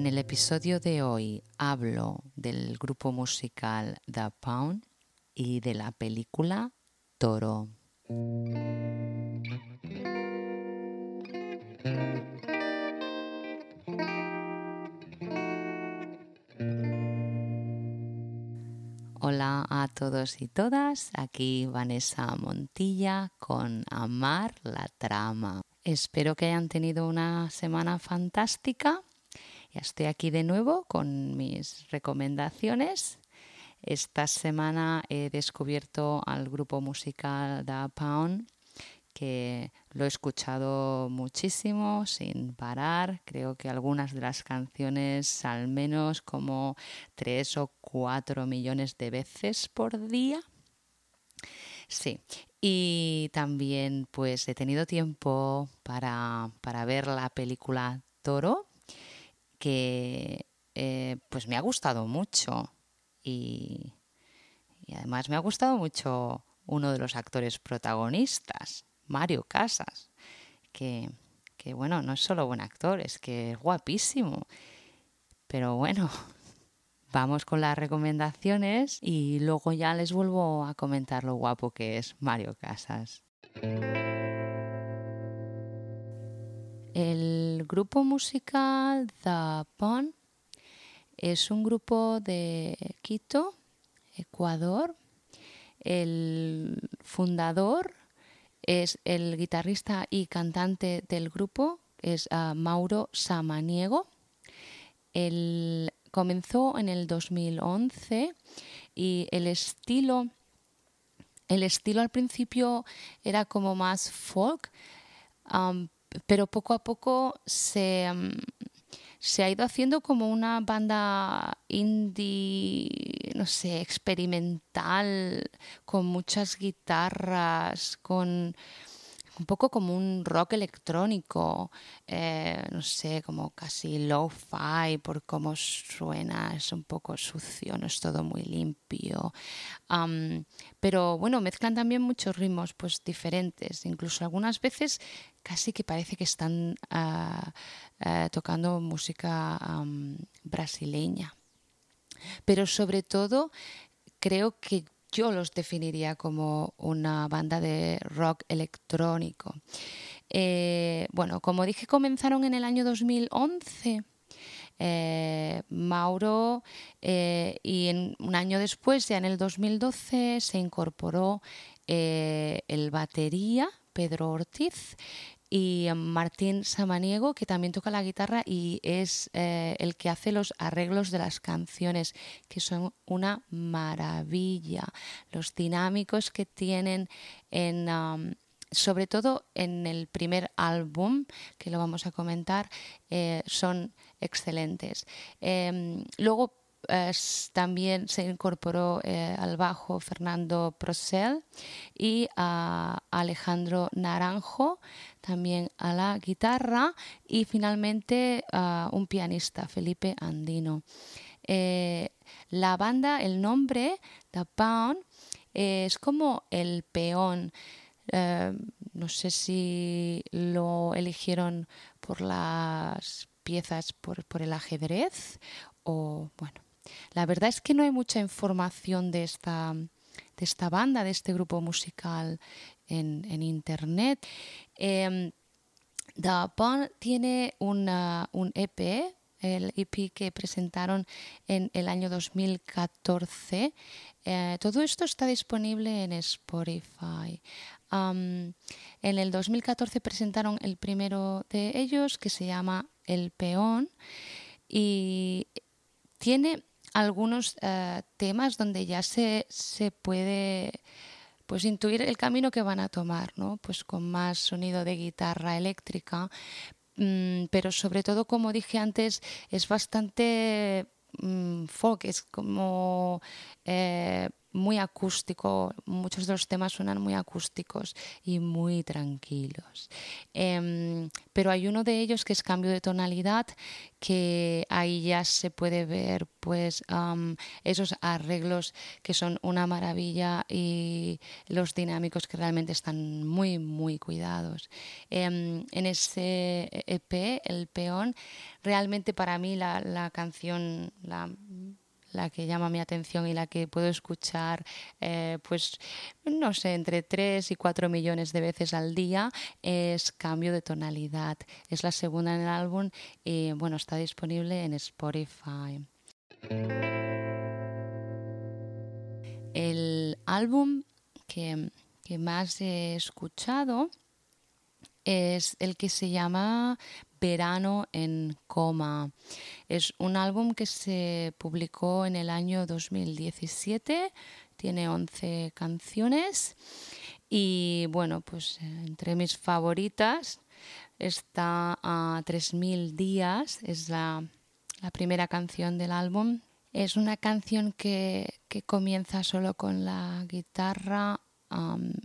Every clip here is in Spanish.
En el episodio de hoy hablo del grupo musical The Pound y de la película Toro. Hola a todos y todas, aquí Vanessa Montilla con Amar la Trama. Espero que hayan tenido una semana fantástica. Ya estoy aquí de nuevo con mis recomendaciones. Esta semana he descubierto al grupo musical The Pound que lo he escuchado muchísimo sin parar. Creo que algunas de las canciones al menos como tres o cuatro millones de veces por día. Sí, y también pues he tenido tiempo para, ver la película Toro, que eh, pues me ha gustado mucho y, y además me ha gustado mucho uno de los actores protagonistas. Mario Casas, que, bueno, no es solo buen actor, es que es guapísimo. Pero bueno, vamos con las recomendaciones y luego ya les vuelvo a comentar lo guapo que es Mario Casas. El grupo musical The Pond es un grupo de Quito, Ecuador. El fundador es el guitarrista y cantante del grupo, es ah, Mauro Samaniego. Él comenzó en el 2011 y el estilo, el estilo al principio era como más folk, pero poco a poco se, se ha ido haciendo como una banda indie, no sé, experimental, con muchas guitarras, con un poco como un rock electrónico, eh, no sé, como casi low-fi por cómo suena, es un poco sucio, no es todo muy limpio. pero bueno, mezclan también muchos ritmos pues diferentes, incluso algunas veces casi que parece que están ah, ah, tocando música brasileña. Pero sobre todo creo que yo los definiría como una banda de rock electrónico. Eh, bueno, como dije, comenzaron en el año 2011. Eh, Mauro eh, y en, un año después, ya en el 2012, se incorporó el batería Pedro Ortiz y Martín Samaniego, que también toca la guitarra y es eh, el que hace los arreglos de las canciones, que son una maravilla. Los dinámicos que tienen en... Um, sobre todo en el primer álbum, que lo vamos a comentar, eh, son excelentes. Em, luego también se incorporó eh, al bajo Fernando Procel y a Alejandro Naranjo también a la guitarra y finalmente un pianista, Felipe Andino. Eh, la banda, el nombre, The Pound, es como el peón. Eh, no sé si lo eligieron por las piezas, por el ajedrez o bueno, la verdad es que no hay mucha información de esta, de esta banda, de este grupo musical en, Internet. Eh, The Bond tiene una, un EP, el EP que presentaron en el año 2014. Eh, todo esto está disponible en Spotify. en el 2014 presentaron el primero de ellos que se llama El Peón y tiene algunos eh, temas donde ya se, se puede pues intuir el camino que van a tomar, ¿no? Pues con más sonido de guitarra eléctrica, mm, pero sobre todo, como dije antes, es bastante mm, folk, es como eh, muy acústico, muchos de los temas suenan muy acústicos y muy tranquilos. Em, pero hay uno de ellos que es cambio de tonalidad, que ahí ya se puede ver pues esos arreglos que son una maravilla y los dinámicos que realmente están muy, muy cuidados. Em, en ese EP, El Peón, realmente para mí la, la canción, la que llama mi atención y la que puedo escuchar, eh, pues, no sé, entre 3 y 4 millones de veces al día, es Cambio de Tonalidad. Es la segunda en el álbum y, bueno, está disponible en Spotify. El álbum que, que más he escuchado es el que se llama Verano en coma. Es un álbum que se publicó en el año 2017, tiene 11 canciones y bueno, pues entre mis favoritas está a 3000 días, es la, primera canción del álbum. Es una canción que, comienza solo con la guitarra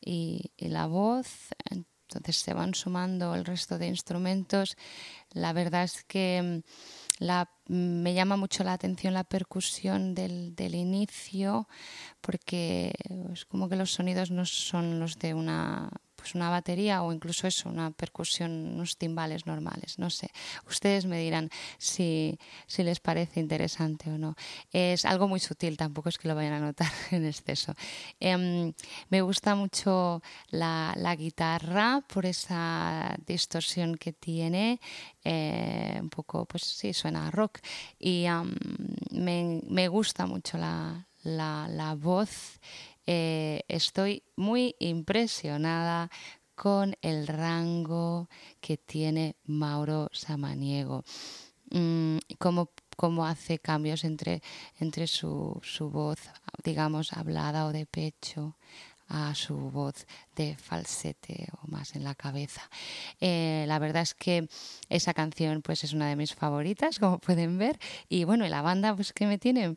y, y la voz entonces se van sumando el resto de instrumentos. La verdad es que mm, mm, me llama mucho la atención la percusión del, del inicio porque es como que los sonidos no son los de una pues una batería o incluso eso, una percusión, unos timbales normales, no sé. Ustedes me dirán si, si les parece interesante o no. Es algo muy sutil, tampoco es que lo vayan a notar en exceso. Em, me gusta mucho la, la, guitarra por esa distorsión que tiene, eh, un poco, pues sí, suena a rock. Y me, me gusta mucho la, la, la voz eh, estoy muy impresionada con el rango que tiene Mauro Samaniego. Mm, cómo, hace cambios entre, entre su, su voz, digamos, hablada o de pecho a su voz de falsete o más en la cabeza. Eh, la verdad es que esa canción pues es una de mis favoritas, como pueden ver, y bueno, la banda pues que me tiene,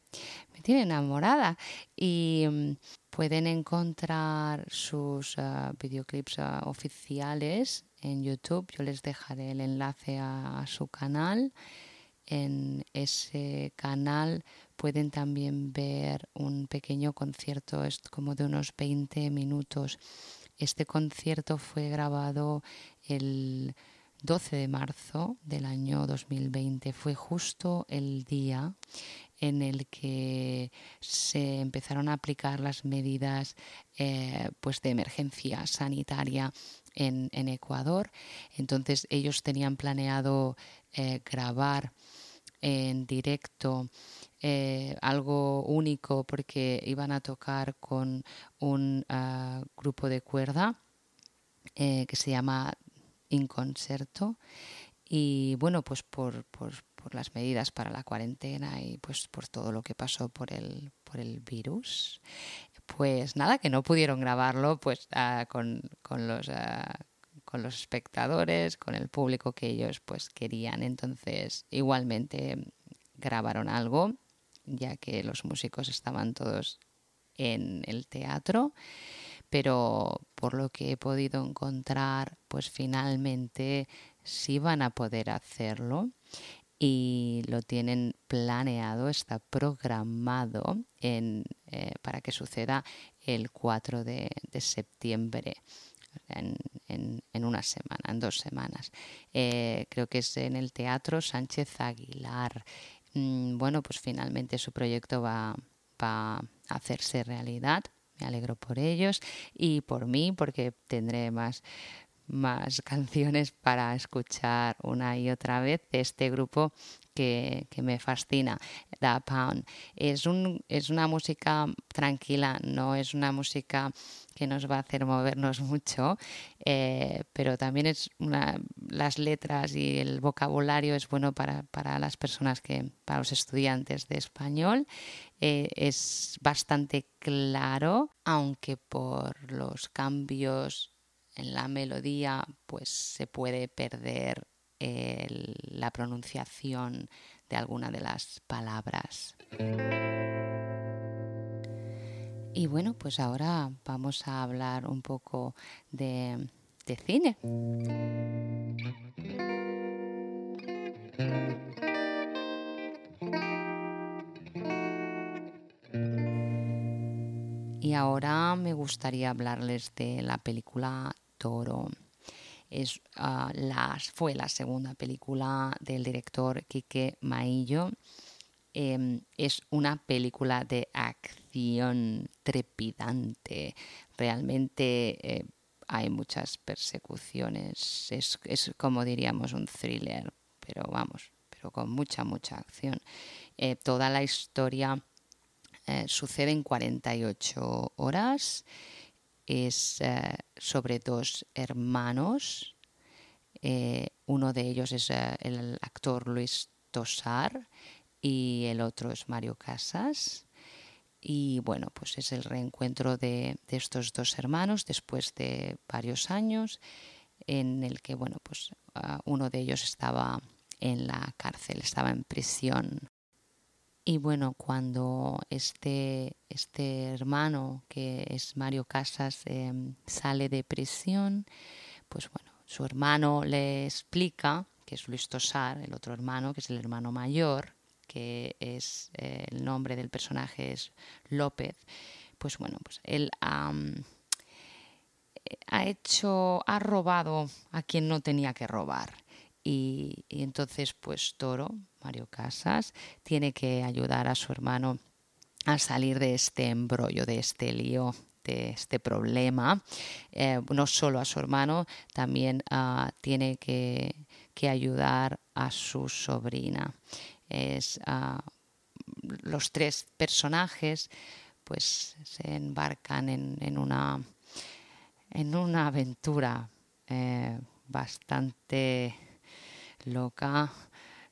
me tiene enamorada y mm, pueden encontrar sus uh, videoclips uh, oficiales en YouTube. Yo les dejaré el enlace a su canal. En ese canal pueden también ver un pequeño concierto, es como de unos 20 minutos. Este concierto fue grabado el 12 de marzo del año 2020. Fue justo el día en el que se empezaron a aplicar las medidas eh, pues de emergencia sanitaria en, Ecuador. Entonces ellos tenían planeado eh, grabar en directo eh, algo único porque iban a tocar con un ah, grupo de cuerda eh, que se llama Inconcerto y bueno pues por, por, las medidas para la cuarentena y pues por todo lo que pasó por el, por el virus pues nada que no pudieron grabarlo pues ah, con, con los ah, con los espectadores, con el público que ellos pues querían. Entonces, igualmente grabaron algo ya que los músicos estaban todos en el teatro, pero por lo que he podido encontrar, pues finalmente sí van a poder hacerlo y lo tienen planeado, está programado en, eh, para que suceda el 4 de, septiembre. En, una semana, en dos semanas. Eh, creo que es en el Teatro Sánchez Aguilar. Mm, bueno, pues finalmente su proyecto va, a hacerse realidad. Me alegro por ellos y por mí porque tendré más, más canciones para escuchar una y otra vez de este grupo que, me fascina, Da Pound. Es, un, es una música tranquila, no es una música que nos va a hacer movernos mucho, eh, pero también es una, las letras y el vocabulario es bueno para, las personas que, para los estudiantes de español. Eh, es bastante claro, aunque por los cambios en la melodía pues se puede perder la pronunciación de alguna de las palabras. Y bueno, pues ahora vamos a hablar un poco de, de cine. Y ahora me gustaría hablarles de la película Toro. Es, ah, fue la segunda película del director Quique Maillo. Em, es una película de acción trepidante. Realmente eh, hay muchas persecuciones. Es, es, como diríamos un thriller, pero vamos, pero con mucha, mucha acción. Eh, toda la historia eh, sucede en 48 horas. Es sobre dos hermanos. Uno de ellos es el actor Luis Tosar y el otro es Mario Casas. Y bueno, pues es el reencuentro de, de, estos dos hermanos después de varios años en el que, bueno, pues uh, uno de ellos estaba en la cárcel, estaba en prisión y bueno, cuando este, este hermano, que es Mario Casas, em, sale de prisión, pues bueno, su hermano le explica, que es Luis Tosar, el otro hermano, que es el hermano mayor, que es eh, el nombre del personaje es López, pues bueno, pues él ha hecho, ha robado a quien no tenía que robar. Y, entonces, pues Toro, Mario Casas, tiene que ayudar a su hermano a salir de este embrollo, de este lío, de este problema. Eh, no solo a su hermano, también uh, tiene que, que, ayudar a su sobrina. Es, uh, los tres personajes pues se embarcan en, en una, en una aventura eh, bastante loca,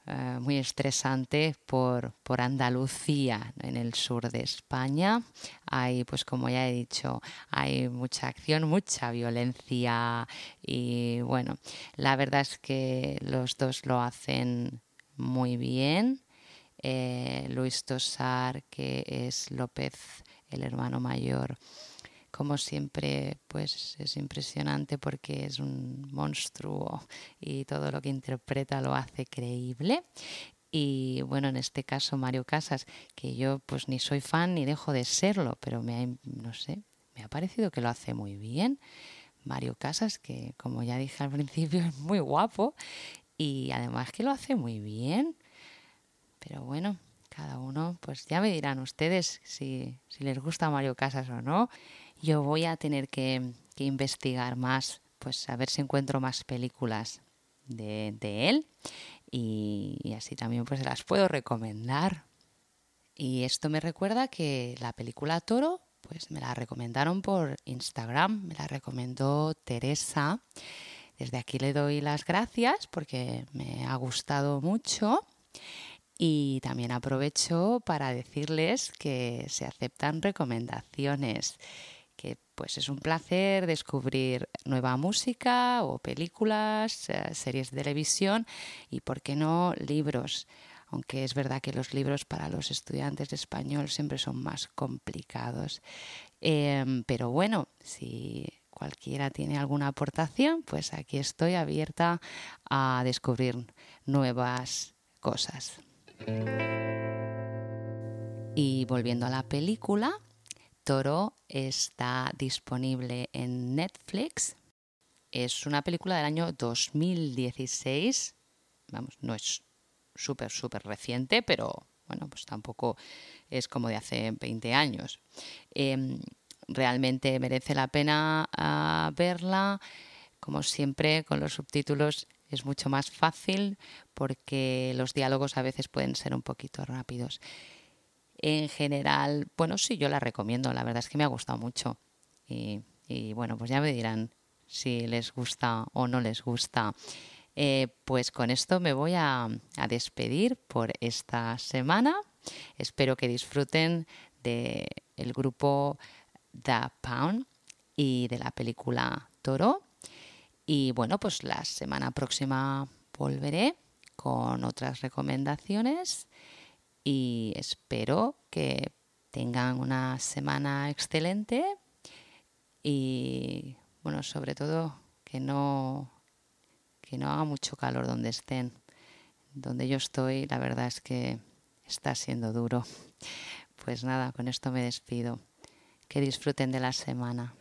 eh, muy estresante por, por Andalucía, en el sur de España. Hay, pues como ya he dicho, hay mucha acción, mucha violencia y bueno, la verdad es que los dos lo hacen muy bien. Eh, Luis Tosar, que es López, el hermano mayor, como siempre, pues es impresionante porque es un monstruo y todo lo que interpreta lo hace creíble. Y bueno, en este caso Mario Casas, que yo pues ni soy fan ni dejo de serlo, pero me ha, no sé, me ha parecido que lo hace muy bien. Mario Casas, que como ya dije al principio es muy guapo y además que lo hace muy bien. Pero bueno, cada uno, pues ya me dirán ustedes si, si les gusta Mario Casas o no yo voy a tener que, investigar más, pues a ver si encuentro más películas de, de él y, y, así también pues las puedo recomendar. Y esto me recuerda que la película Toro pues me la recomendaron por Instagram, me la recomendó Teresa. Desde aquí le doy las gracias porque me ha gustado mucho. Y también aprovecho para decirles que se aceptan recomendaciones que pues es un placer descubrir nueva música o películas, eh, series de televisión y, por qué no, libros. Aunque es verdad que los libros para los estudiantes de español siempre son más complicados. Eh, pero bueno, si cualquiera tiene alguna aportación, pues aquí estoy abierta a descubrir nuevas cosas. Y volviendo a la película, Toro está disponible en Netflix. Es una película del año 2016. Vamos, no es súper, súper reciente, pero bueno, pues tampoco es como de hace 20 años. Eh, realmente merece la pena uh, verla. Como siempre, con los subtítulos es mucho más fácil porque los diálogos a veces pueden ser un poquito rápidos. En general, bueno, sí, yo la recomiendo, la verdad es que me ha gustado mucho. Y, bueno, pues ya me dirán si les gusta o no les gusta. Eh, pues con esto me voy a, despedir por esta semana. Espero que disfruten del el grupo The Pound y de la película Toro. Y bueno, pues la semana próxima volveré con otras recomendaciones y espero que tengan una semana excelente y bueno, sobre todo que no que no haga mucho calor donde estén. Donde yo estoy, la verdad es que está siendo duro. Pues nada, con esto me despido. Que disfruten de la semana.